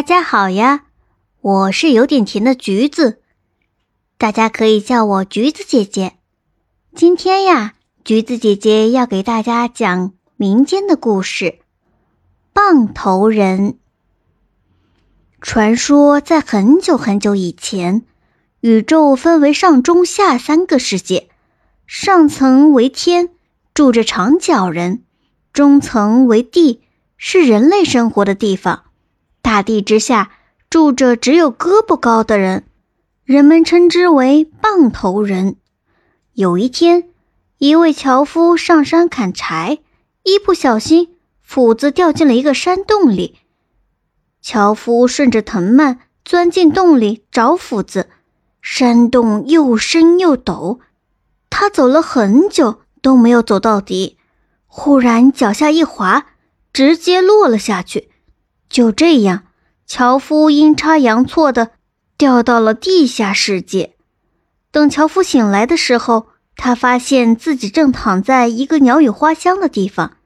大家好呀，我是有点甜的橘子，大家可以叫我橘子姐姐。今天呀，橘子姐姐要给大家讲民间的故事——棒头人。传说在很久很久以前，宇宙分为上中下三个世界，上层为天，住着长脚人；中层为地，是人类生活的地方。大地之下住着只有胳膊高的人，人们称之为棒头人。有一天，一位樵夫上山砍柴，一不小心斧子掉进了一个山洞里。樵夫顺着藤蔓钻进洞里找斧子，山洞又深又陡，他走了很久都没有走到底。忽然脚下一滑，直接落了下去。就这样，樵夫阴差阳错的掉到了地下世界。等樵夫醒来的时候，他发现自己正躺在一个鸟语花香的地方。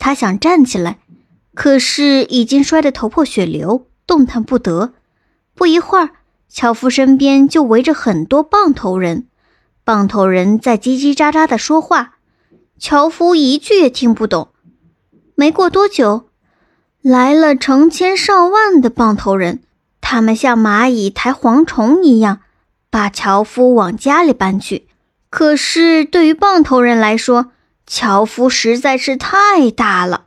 他想站起来，可是已经摔得头破血流，动弹不得。不一会儿，樵夫身边就围着很多棒头人，棒头人在叽叽喳喳的说话，樵夫一句也听不懂。没过多久。来了成千上万的棒头人，他们像蚂蚁抬蝗虫一样，把樵夫往家里搬去。可是对于棒头人来说，樵夫实在是太大了。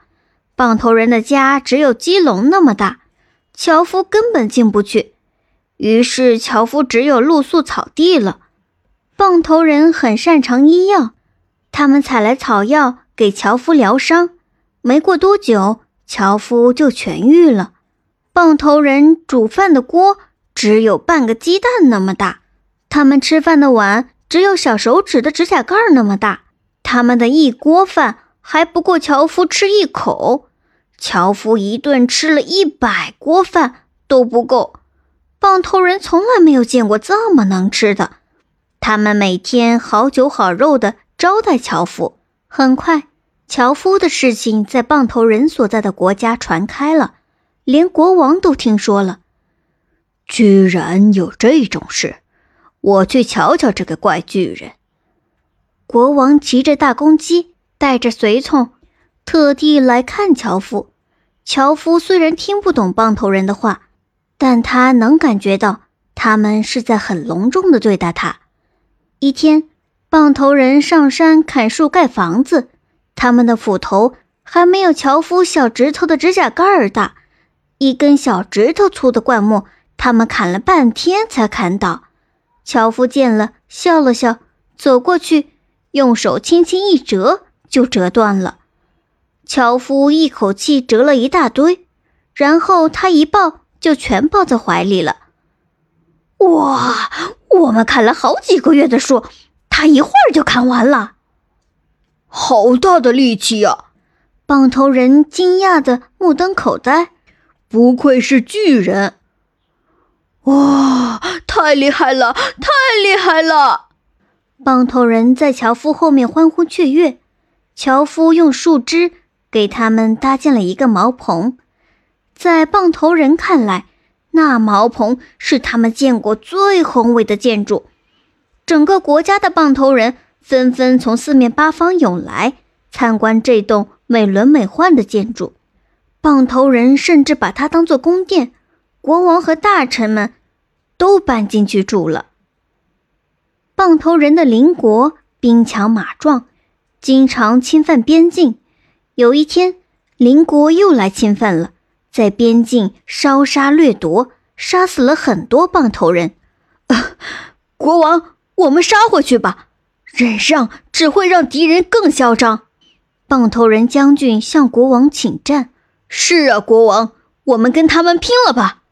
棒头人的家只有鸡笼那么大，樵夫根本进不去。于是樵夫只有露宿草地了。棒头人很擅长医药，他们采来草药给樵夫疗伤。没过多久。樵夫就痊愈了。棒头人煮饭的锅只有半个鸡蛋那么大，他们吃饭的碗只有小手指的指甲盖那么大。他们的一锅饭还不够樵夫吃一口，樵夫一顿吃了一百锅饭都不够。棒头人从来没有见过这么能吃的，他们每天好酒好肉的招待樵夫。很快。樵夫的事情在棒头人所在的国家传开了，连国王都听说了。居然有这种事，我去瞧瞧这个怪巨人。国王骑着大公鸡，带着随从，特地来看樵夫。樵夫虽然听不懂棒头人的话，但他能感觉到他们是在很隆重的对待他。一天，棒头人上山砍树盖房子。他们的斧头还没有樵夫小指头的指甲盖儿大，一根小指头粗的灌木，他们砍了半天才砍倒。樵夫见了，笑了笑，走过去，用手轻轻一折，就折断了。樵夫一口气折了一大堆，然后他一抱就全抱在怀里了。哇，我们砍了好几个月的树，他一会儿就砍完了。好大的力气呀！棒头人惊讶的目瞪口呆，不愧是巨人！哇，太厉害了，太厉害了！棒头人在樵夫后面欢呼雀跃。樵夫用树枝给他们搭建了一个茅棚，在棒头人看来，那茅棚是他们见过最宏伟的建筑。整个国家的棒头人。纷纷从四面八方涌来参观这栋美轮美奂的建筑，棒头人甚至把它当做宫殿，国王和大臣们都搬进去住了。棒头人的邻国兵强马壮，经常侵犯边境。有一天，邻国又来侵犯了，在边境烧杀掠夺，杀死了很多棒头人。国王，我们杀回去吧。忍让只会让敌人更嚣张。棒头人将军向国王请战。是啊，国王，我们跟他们拼了吧！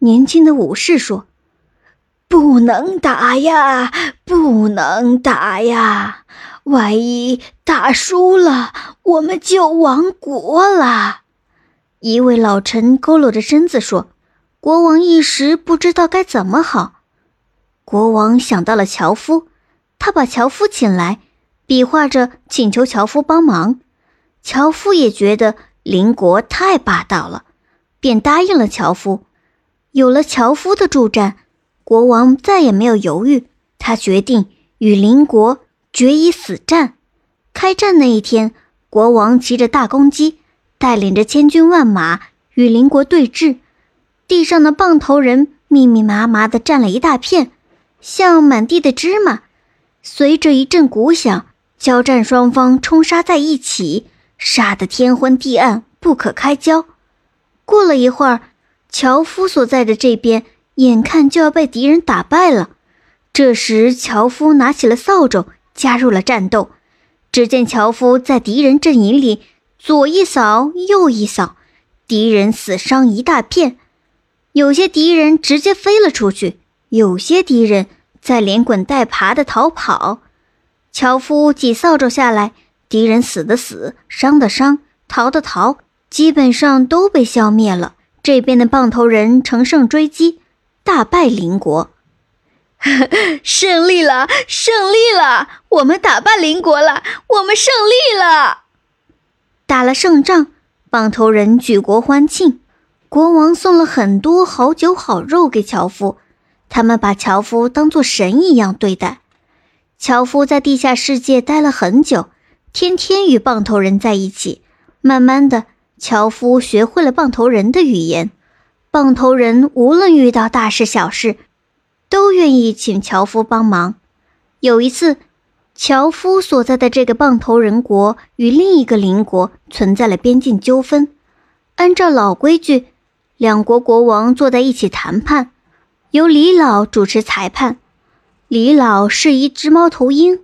年轻的武士说：“不能打呀，不能打呀！万一打输了，我们就亡国了。”一位老臣佝偻着身子说。国王一时不知道该怎么好。国王想到了樵夫。他把樵夫请来，比划着请求樵夫帮忙。樵夫也觉得邻国太霸道了，便答应了樵夫。有了樵夫的助战，国王再也没有犹豫，他决定与邻国决一死战。开战那一天，国王骑着大公鸡，带领着千军万马与邻国对峙。地上的棒头人密密麻麻地站了一大片，像满地的芝麻。随着一阵鼓响，交战双方冲杀在一起，杀得天昏地暗，不可开交。过了一会儿，樵夫所在的这边眼看就要被敌人打败了。这时，樵夫拿起了扫帚，加入了战斗。只见樵夫在敌人阵营里左一扫，右一扫，敌人死伤一大片。有些敌人直接飞了出去，有些敌人在连滚带爬的逃跑。樵夫几扫帚下来，敌人死的死，伤的伤，逃的逃。基本上都被消灭了。这边的棒头人乘胜追击，大败邻国，胜利了！胜利了！我们打败邻国了！我们胜利了！打了胜仗，棒头人举国欢庆。国王送了很多好酒好肉给樵夫，他们把樵夫当作神一样对待。樵夫在地下世界待了很久，天天与棒头人在一起，慢慢的。樵夫学会了棒头人的语言，棒头人无论遇到大事小事，都愿意请樵夫帮忙。有一次，樵夫所在的这个棒头人国与另一个邻国存在了边境纠纷，按照老规矩，两国国王坐在一起谈判，由李老主持裁判。李老是一只猫头鹰，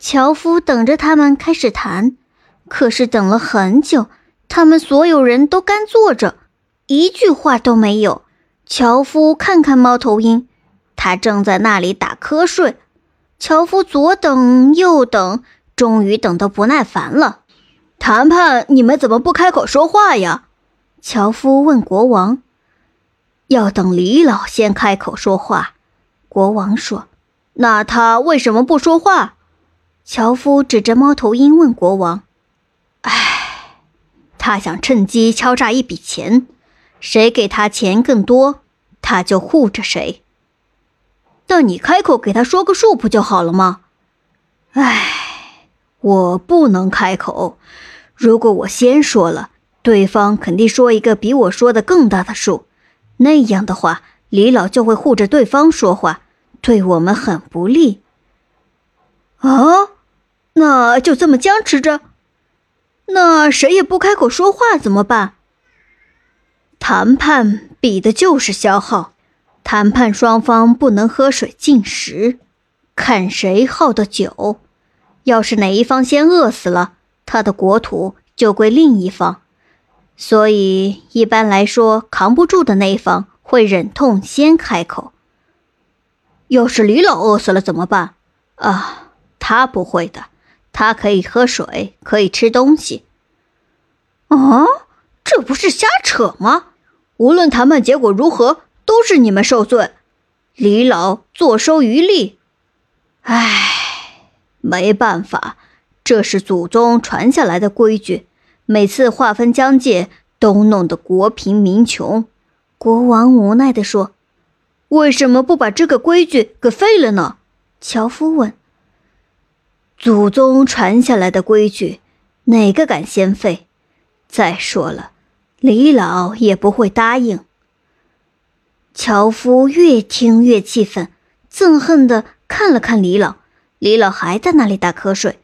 樵夫等着他们开始谈，可是等了很久。他们所有人都干坐着，一句话都没有。樵夫看看猫头鹰，他正在那里打瞌睡。樵夫左等右等，终于等得不耐烦了。谈判，你们怎么不开口说话呀？樵夫问国王。要等李老先开口说话。国王说。那他为什么不说话？樵夫指着猫头鹰问国王。哎他想趁机敲诈一笔钱，谁给他钱更多，他就护着谁。但你开口给他说个数不就好了吗？唉，我不能开口。如果我先说了，对方肯定说一个比我说的更大的数，那样的话，李老就会护着对方说话，对我们很不利。啊，那就这么僵持着。那谁也不开口说话怎么办？谈判比的就是消耗，谈判双方不能喝水进食，看谁耗的久。要是哪一方先饿死了，他的国土就归另一方。所以一般来说，扛不住的那一方会忍痛先开口。要是李老饿死了怎么办？啊，他不会的。他可以喝水，可以吃东西。啊，这不是瞎扯吗？无论谈判结果如何，都是你们受罪，李老坐收渔利。唉，没办法，这是祖宗传下来的规矩，每次划分疆界都弄得国贫民穷。国王无奈地说：“为什么不把这个规矩给废了呢？”樵夫问。祖宗传下来的规矩，哪个敢先废？再说了，李老也不会答应。樵夫越听越气愤，憎恨地看了看李老。李老还在那里打瞌睡。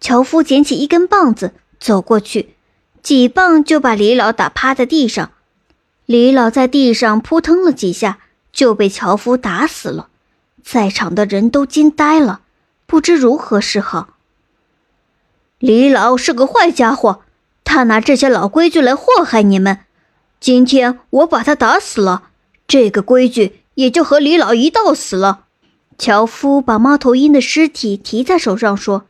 樵夫捡起一根棒子，走过去，几棒就把李老打趴在地上。李老在地上扑腾了几下，就被樵夫打死了。在场的人都惊呆了。不知如何是好。李老是个坏家伙，他拿这些老规矩来祸害你们。今天我把他打死了，这个规矩也就和李老一道死了。樵夫把猫头鹰的尸体提在手上说：“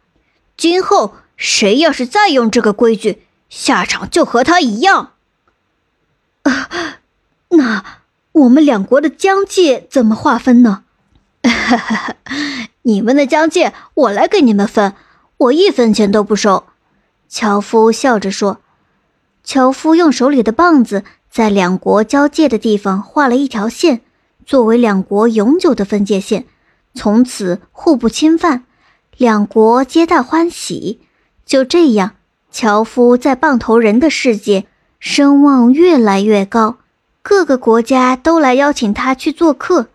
今后谁要是再用这个规矩，下场就和他一样。”啊，那我们两国的疆界怎么划分呢？哈哈。你们的疆界，我来给你们分，我一分钱都不收。”樵夫笑着说。樵夫用手里的棒子在两国交界的地方画了一条线，作为两国永久的分界线，从此互不侵犯，两国皆大欢喜。就这样，樵夫在棒头人的世界声望越来越高，各个国家都来邀请他去做客。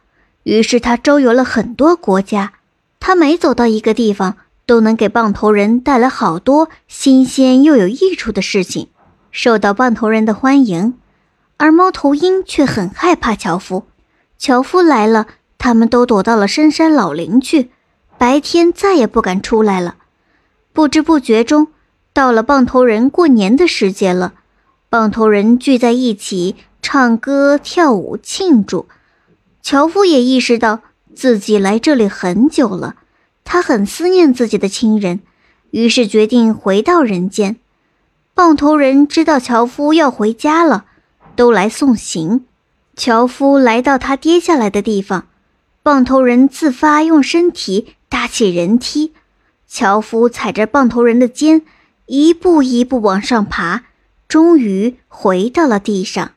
于是他周游了很多国家，他每走到一个地方，都能给棒头人带来好多新鲜又有益处的事情，受到棒头人的欢迎。而猫头鹰却很害怕樵夫，樵夫来了，他们都躲到了深山老林去，白天再也不敢出来了。不知不觉中，到了棒头人过年的时节了，棒头人聚在一起唱歌跳舞庆祝。樵夫也意识到自己来这里很久了，他很思念自己的亲人，于是决定回到人间。棒头人知道樵夫要回家了。都来送行。樵夫来到他跌下来的地方，棒头人自发用身体搭起人梯。樵夫踩着棒头人的肩，一步一步往上爬，终于回到了地上。